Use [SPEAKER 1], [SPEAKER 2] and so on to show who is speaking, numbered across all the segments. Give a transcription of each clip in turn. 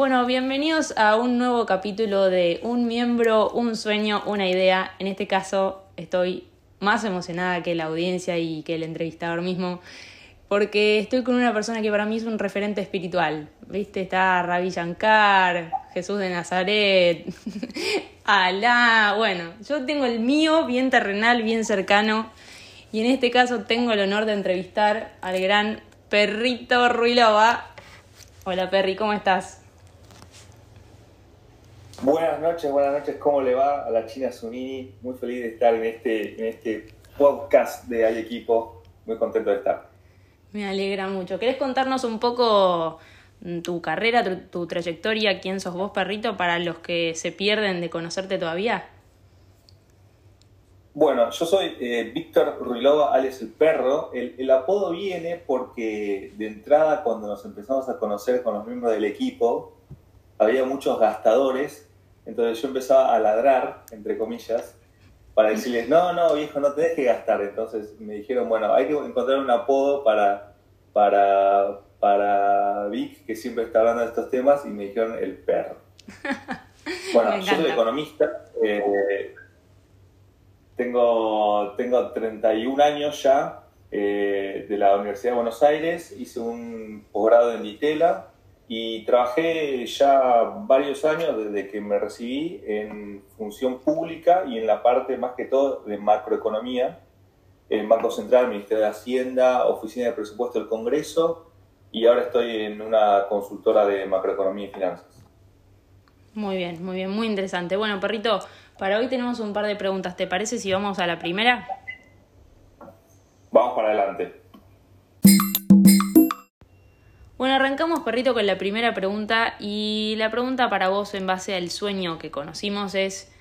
[SPEAKER 1] Bueno, bienvenidos a un nuevo capítulo de Un miembro, un sueño, una idea. En este caso estoy más emocionada que la audiencia y que el entrevistador mismo, porque estoy con una persona que para mí es un referente espiritual. ¿Viste? Está Ravi Shankar, Jesús de Nazaret, Alá. Bueno, yo tengo el mío bien terrenal, bien cercano. Y en este caso tengo el honor de entrevistar al gran Perrito Ruilova. Hola Perry, ¿cómo estás?
[SPEAKER 2] Buenas noches, buenas noches. ¿Cómo le va a la China Sunini? Muy feliz de estar en este, en este podcast de Hay Equipo. Muy contento de estar.
[SPEAKER 1] Me alegra mucho. ¿Querés contarnos un poco mm, tu carrera, tu, trayectoria, quién sos vos, perrito, para los que se pierden de conocerte todavía?
[SPEAKER 2] Bueno, yo soy eh, Víctor Ruilova, alias el perro. El, el, apodo viene porque de entrada cuando nos empezamos a conocer con los miembros del equipo, había muchos gastadores entonces yo empezaba a ladrar, entre comillas, para decirles, no, no, viejo, no tenés que gastar. Entonces me dijeron, bueno, hay que encontrar un apodo para, para, para Vic, que siempre está hablando de estos temas, y me dijeron el perro. Bueno, yo soy economista, eh, tengo, tengo 31 años ya eh, de la Universidad de Buenos Aires, hice un posgrado en Ditela, y trabajé ya varios años desde que me recibí en función pública y en la parte más que todo de macroeconomía, en Banco Central, Ministerio de Hacienda, Oficina de Presupuesto del Congreso y ahora estoy en una consultora de macroeconomía y finanzas.
[SPEAKER 1] Muy bien, muy bien, muy interesante. Bueno, perrito, para hoy tenemos un par de preguntas. ¿Te parece si vamos a la primera?
[SPEAKER 2] Vamos para adelante.
[SPEAKER 1] Bueno, arrancamos, perrito, con la primera pregunta. Y la pregunta para vos, en base al sueño que conocimos, es: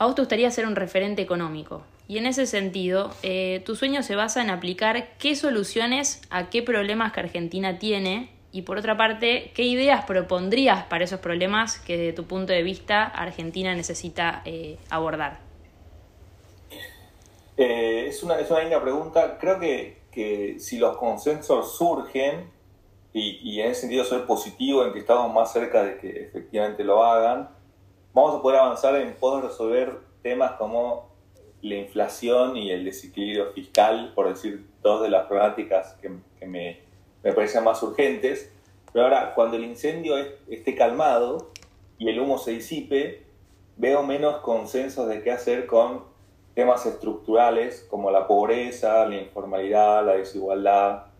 [SPEAKER 1] ¿a vos te gustaría ser un referente económico? Y en ese sentido, eh, tu sueño se basa en aplicar qué soluciones a qué problemas que Argentina tiene. Y por otra parte, ¿qué ideas propondrías para esos problemas que desde tu punto de vista Argentina necesita eh, abordar?
[SPEAKER 2] Eh, es, una, es una linda pregunta. Creo que, que si los consensos surgen, y, en ese sentido soy positivo en que estamos más cerca de que efectivamente lo hagan, vamos a poder avanzar en poder resolver temas como la inflación y el desequilibrio fiscal, por decir dos de las problemáticas que, me, me, parecen más urgentes. Pero ahora, cuando el incendio esté calmado y el humo se disipe, veo menos consensos de qué hacer con temas estructurales como la pobreza, la informalidad, la desigualdad,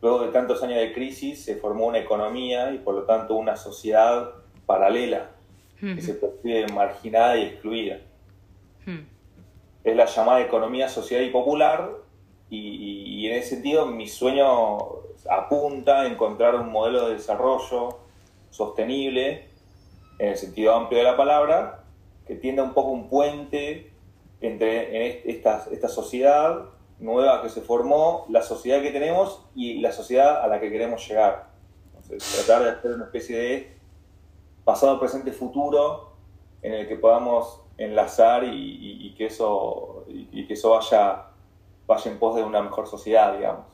[SPEAKER 2] Luego de tantos años de crisis se formó una economía y por lo tanto una sociedad paralela que se percibe marginada y excluida. Es la llamada economía social y popular y, en ese sentido mi sueño apunta a encontrar un modelo de desarrollo sostenible en el sentido amplio de la palabra que tienda un poco un puente entre esta, esta sociedad nueva que se formó, la sociedad que tenemos y la sociedad a la que queremos llegar. Tratar de hacer una especie de pasado, presente, futuro en el que podamos enlazar y, que eso, y, que eso vaya, vaya en pos de una mejor sociedad, digamos.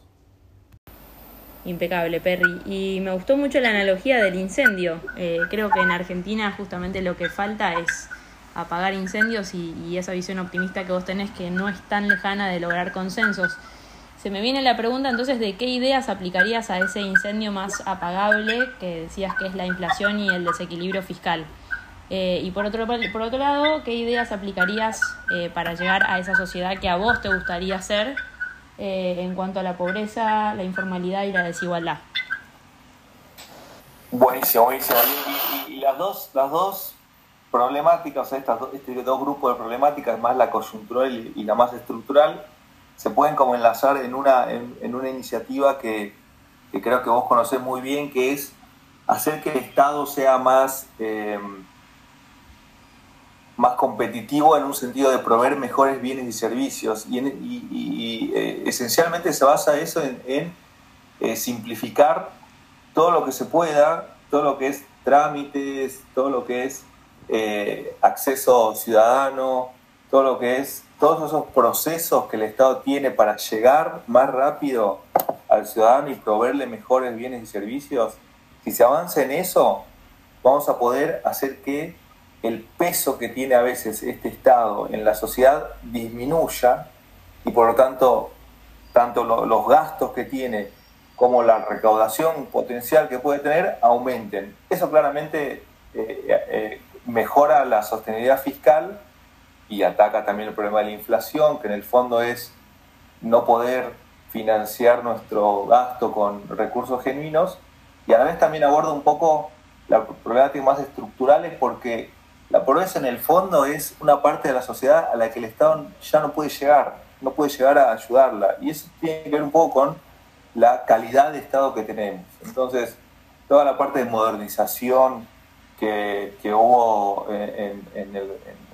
[SPEAKER 1] Impecable, Perry. Y me gustó mucho la analogía del incendio. Eh, creo que en Argentina justamente lo que falta es apagar incendios y, esa visión optimista que vos tenés que no es tan lejana de lograr consensos. Se me viene la pregunta entonces de qué ideas aplicarías a ese incendio más apagable que decías que es la inflación y el desequilibrio fiscal. Eh, y por otro, por otro lado, ¿qué ideas aplicarías eh, para llegar a esa sociedad que a vos te gustaría ser eh, en cuanto a la pobreza, la informalidad y la desigualdad?
[SPEAKER 2] Buenísimo, buenísimo. Y, y las, dos, las dos problemáticas, o sea, estas, este dos grupos de problemáticas, más la coyuntural y, la más estructural, se pueden como enlazar en una, en, una iniciativa que, creo que vos conocés muy bien, que es hacer que el Estado sea más, eh, más competitivo en un sentido de proveer mejores bienes y servicios. Y, eh, esencialmente se basa eso en, en eh, simplificar todo lo que se pueda, todo lo que es trámites, todo lo que es eh, acceso ciudadano, todo lo que es, todos esos procesos que el Estado tiene para llegar más rápido al ciudadano y proveerle mejores bienes y servicios, si se avanza en eso, vamos a poder hacer que el peso que tiene a veces este Estado en la sociedad disminuya y por lo tanto, tanto los gastos que tiene como la recaudación potencial que puede tener aumenten. Eso claramente eh, eh, mejora la sostenibilidad fiscal y ataca también el problema de la inflación, que en el fondo es no poder financiar nuestro gasto con recursos genuinos y a la vez también aborda un poco la problemática más estructurales porque la pobreza en el fondo es una parte de la sociedad a la que el Estado ya no puede llegar, no puede llegar a ayudarla y eso tiene que ver un poco con la calidad de Estado que tenemos. Entonces, toda la parte de modernización que, hubo en,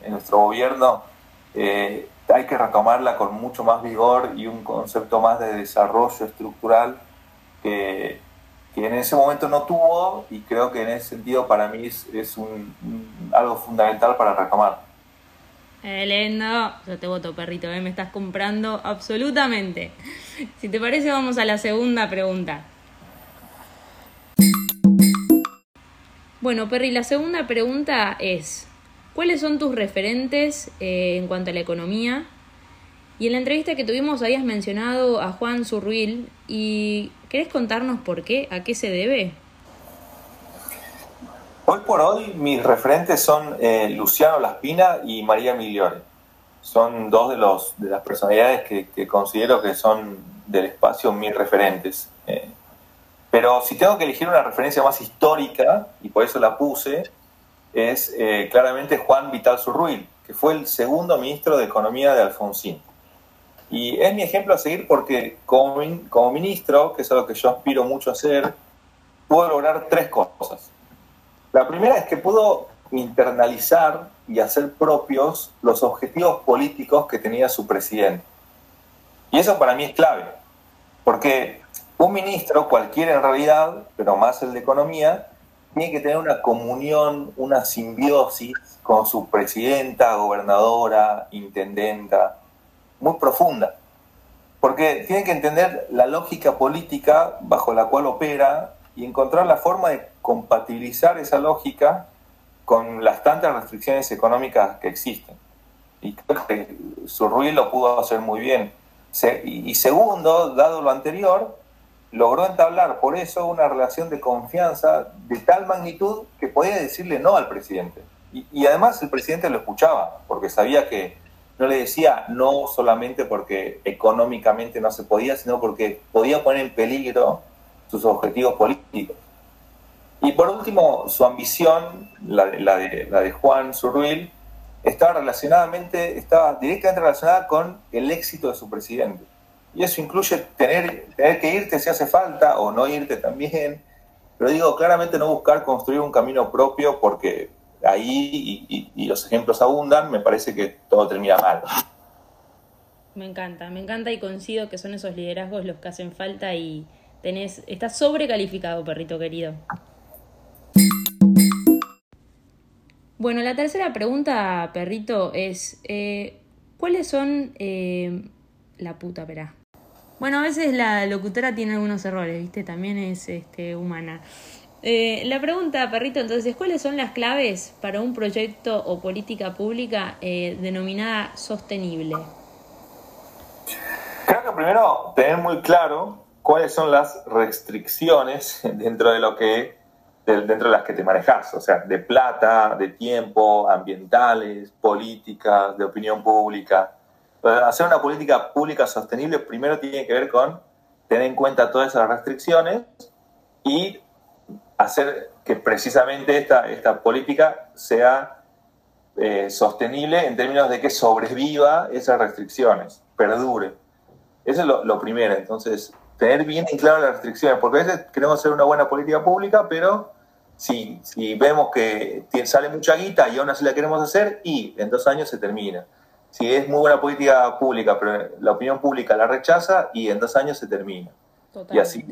[SPEAKER 2] nuestro gobierno, eh, hay que retomarla con mucho más vigor y un concepto más de desarrollo estructural que, en ese momento no tuvo y creo que en ese sentido para mí es, un, algo fundamental para retomar.
[SPEAKER 1] Elendo, yo te voto, perrito, ¿eh? me estás comprando absolutamente. Si te parece, vamos a la segunda pregunta. Bueno, Perry, la segunda pregunta es, ¿cuáles son tus referentes eh, en cuanto a la economía? Y en la entrevista que tuvimos habías mencionado a Juan Zurruil y ¿querés contarnos por qué? ¿A qué se debe?
[SPEAKER 2] Hoy por hoy mis referentes son eh, Luciano Laspina y María Migliore. Son dos de, los, de las personalidades que, considero que son del espacio mis referentes. Eh, pero si tengo que elegir una referencia más histórica, y por eso la puse, es eh, claramente Juan Vital Surruil, que fue el segundo ministro de Economía de Alfonsín. Y es mi ejemplo a seguir porque como, como ministro, que es algo que yo aspiro mucho a hacer, puedo lograr tres cosas. La primera es que pudo internalizar y hacer propios los objetivos políticos que tenía su presidente. Y eso para mí es clave, porque un ministro, cualquiera en realidad, pero más el de economía, tiene que tener una comunión, una simbiosis con su presidenta, gobernadora, intendenta, muy profunda. Porque tiene que entender la lógica política bajo la cual opera y encontrar la forma de compatibilizar esa lógica con las tantas restricciones económicas que existen. Y creo que Surruil lo pudo hacer muy bien. Y segundo, dado lo anterior, logró entablar por eso una relación de confianza de tal magnitud que podía decirle no al presidente. Y, además el presidente lo escuchaba, porque sabía que no le decía no solamente porque económicamente no se podía, sino porque podía poner en peligro sus objetivos políticos. Y por último, su ambición, la, de, la de Juan Zurruil, estaba, relacionadamente, estaba directamente relacionada con el éxito de su presidente. Y eso incluye tener, tener que irte si hace falta o no irte también. Pero digo, claramente no buscar construir un camino propio porque ahí, y, los ejemplos abundan, me parece que todo termina mal.
[SPEAKER 1] Me encanta, me encanta y coincido que son esos liderazgos los que hacen falta y tenés, estás sobrecalificado, perrito querido. Bueno, la tercera pregunta, perrito, es eh, ¿cuáles son eh, la puta, perá? Bueno, a veces la locutora tiene algunos errores, ¿viste? También es este, humana. Eh, la pregunta, perrito, entonces, ¿cuáles son las claves para un proyecto o política pública denominada sostenible?
[SPEAKER 2] Creo que primero tener muy claro cuáles son las restricciones dentro de lo que dentro de las que te manejas, o sea, de plata, de tiempo, ambientales, políticas, de opinión pública. Hacer una política pública sostenible primero tiene que ver con tener en cuenta todas esas restricciones y hacer que precisamente esta, esta política sea eh, sostenible en términos de que sobreviva esas restricciones, perdure. Eso es lo, lo primero. Entonces, tener bien en claro las restricciones, porque a veces queremos hacer una buena política pública, pero si, si vemos que sale mucha guita y aún así la queremos hacer, y en dos años se termina. Si es muy buena política pública, pero la opinión pública la rechaza, y en dos años se termina. Y así.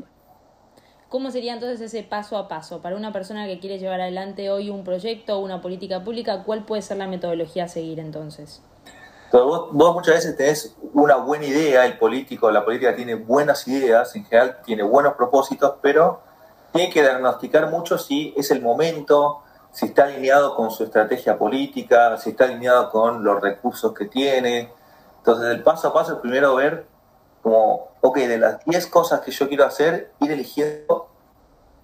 [SPEAKER 1] ¿Cómo sería entonces ese paso a paso? Para una persona que quiere llevar adelante hoy un proyecto o una política pública, ¿cuál puede ser la metodología a seguir entonces?
[SPEAKER 2] vos, muchas veces tenés una buena idea, el político, la política tiene buenas ideas, en general tiene buenos propósitos, pero tiene que diagnosticar mucho si es el momento, si está alineado con su estrategia política, si está alineado con los recursos que tiene. Entonces, el paso a paso es primero ver como, ok, de las 10 cosas que yo quiero hacer, ir eligiendo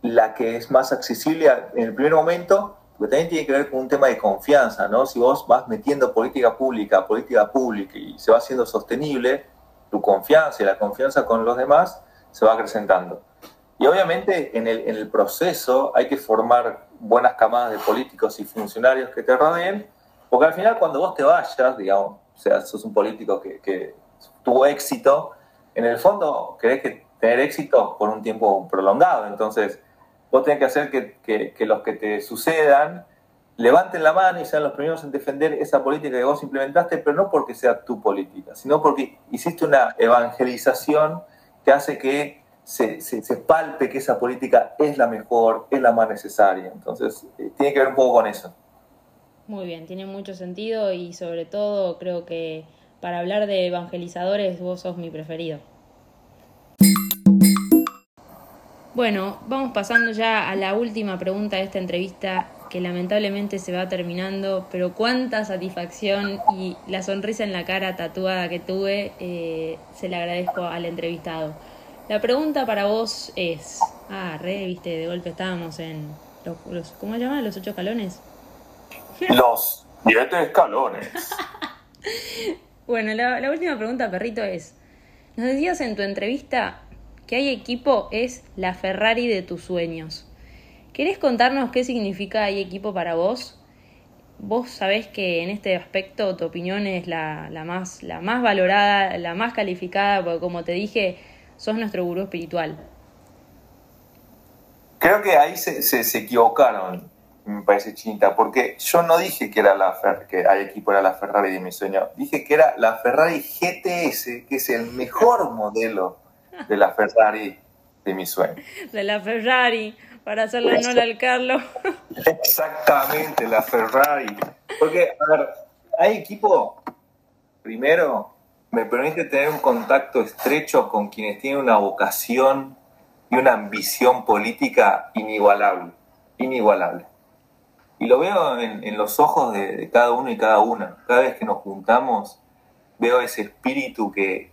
[SPEAKER 2] la que es más accesible en el primer momento, porque también tiene que ver con un tema de confianza, ¿no? Si vos vas metiendo política pública, política pública y se va haciendo sostenible, tu confianza y la confianza con los demás se va acrecentando. Y obviamente en el, en el proceso hay que formar buenas camadas de políticos y funcionarios que te rodeen, porque al final cuando vos te vayas, digamos, o sea, sos un político que, que tuvo éxito, en el fondo querés que tener éxito por un tiempo prolongado, entonces vos tenés que hacer que, que, los que te sucedan levanten la mano y sean los primeros en defender esa política que vos implementaste, pero no porque sea tu política, sino porque hiciste una evangelización que hace que se, se, palpe que esa política es la mejor, es la más necesaria. Entonces, eh, tiene que ver un poco con eso.
[SPEAKER 1] Muy bien, tiene mucho sentido y sobre todo creo que para hablar de evangelizadores vos sos mi preferido. Bueno, vamos pasando ya a la última pregunta de esta entrevista que lamentablemente se va terminando, pero cuánta satisfacción y la sonrisa en la cara tatuada que tuve, eh, se le agradezco al entrevistado. La pregunta para vos es, ah, re, viste, de golpe estábamos en los, ¿cómo se llama? ¿Los ocho escalones?
[SPEAKER 2] Los siete escalones.
[SPEAKER 1] bueno, la, la última pregunta, perrito, es, nos decías en tu entrevista que hay equipo es la Ferrari de tus sueños. ¿Querés contarnos qué significa hay equipo para vos? Vos sabés que en este aspecto tu opinión es la, la, más, la más valorada, la más calificada, porque como te dije, sos nuestro gurú espiritual.
[SPEAKER 2] Creo que ahí se, se, equivocaron, me parece chinita, porque yo no dije que era la que hay equipo era la Ferrari de mi sueño, dije que era la Ferrari GTS, que es el mejor modelo de la Ferrari de mi sueño.
[SPEAKER 1] De la Ferrari, para hacerle honor al Carlos.
[SPEAKER 2] Exactamente, la Ferrari. Porque, a ver, hay equipo, primero, me permite tener un contacto estrecho con quienes tienen una vocación y una ambición política inigualable, inigualable. Y lo veo en, los ojos de, cada uno y cada una. Cada vez que nos juntamos, veo ese espíritu que,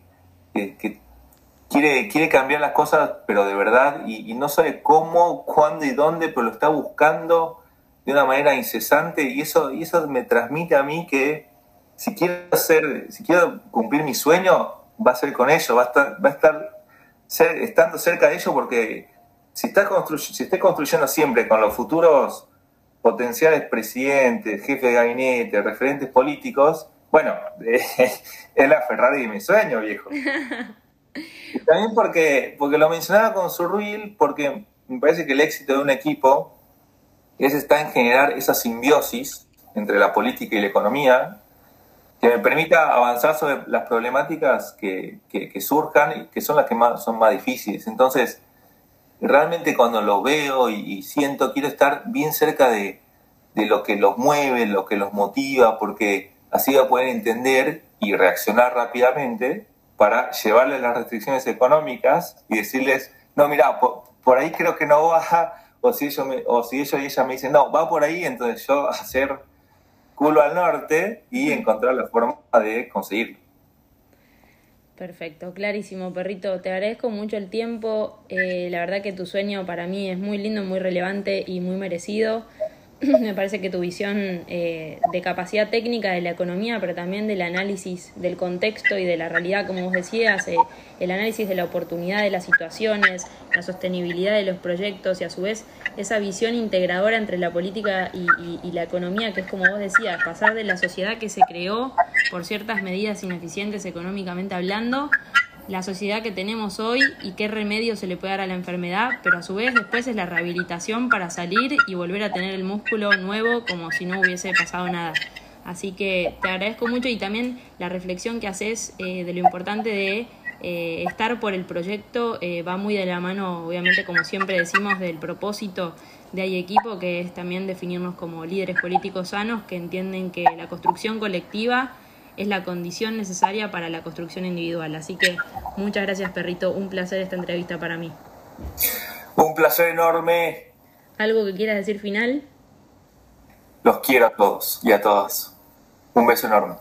[SPEAKER 2] quiere, quiere cambiar las cosas, pero de verdad, y, no sabe cómo, cuándo y dónde, pero lo está buscando de una manera incesante, y eso, y eso me transmite a mí que si quiero hacer, si quiero cumplir mi sueño, va a ser con ellos, va a estar, va a estar estando cerca de ellos porque si está si construyendo siempre con los futuros potenciales presidentes, jefes de gabinete, referentes políticos, bueno, es la Ferrari de mi sueño, viejo. Y también porque, porque lo mencionaba con Surreal, porque me parece que el éxito de un equipo es está en generar esa simbiosis entre la política y la economía, que me permita avanzar sobre las problemáticas que, que, surjan y que son las que más, son más difíciles. Entonces, realmente cuando lo veo y, siento, quiero estar bien cerca de, de, lo que los mueve, lo que los motiva, porque así va a poder entender y reaccionar rápidamente para llevarles las restricciones económicas y decirles, no, mira, por, ahí creo que no va, o si, ellos o si ellos y ella me dicen, no, va por ahí, entonces yo hacer culo al norte y encontrar la forma de conseguirlo.
[SPEAKER 1] Perfecto, clarísimo, perrito. Te agradezco mucho el tiempo. Eh, la verdad que tu sueño para mí es muy lindo, muy relevante y muy merecido. me parece que tu visión eh, de capacidad técnica de la economía, pero también del análisis del contexto y de la realidad, como vos decías, eh, el análisis de la oportunidad de las situaciones, la sostenibilidad de los proyectos y a su vez esa visión integradora entre la política y, y la economía, que es como vos decías, pasar de la sociedad que se creó por ciertas medidas ineficientes económicamente hablando la sociedad que tenemos hoy y qué remedio se le puede dar a la enfermedad, pero a su vez después es la rehabilitación para salir y volver a tener el músculo nuevo como si no hubiese pasado nada. Así que te agradezco mucho y también la reflexión que haces eh, de lo importante de eh, estar por el proyecto eh, va muy de la mano, obviamente, como siempre decimos, del propósito de Hay Equipo, que es también definirnos como líderes políticos sanos que entienden que la construcción colectiva es la condición necesaria para la construcción individual. Así que muchas gracias, perrito. Un placer esta entrevista para mí.
[SPEAKER 2] Un placer enorme.
[SPEAKER 1] ¿Algo que quieras decir final?
[SPEAKER 2] Los quiero a todos y a todas. Un beso enorme.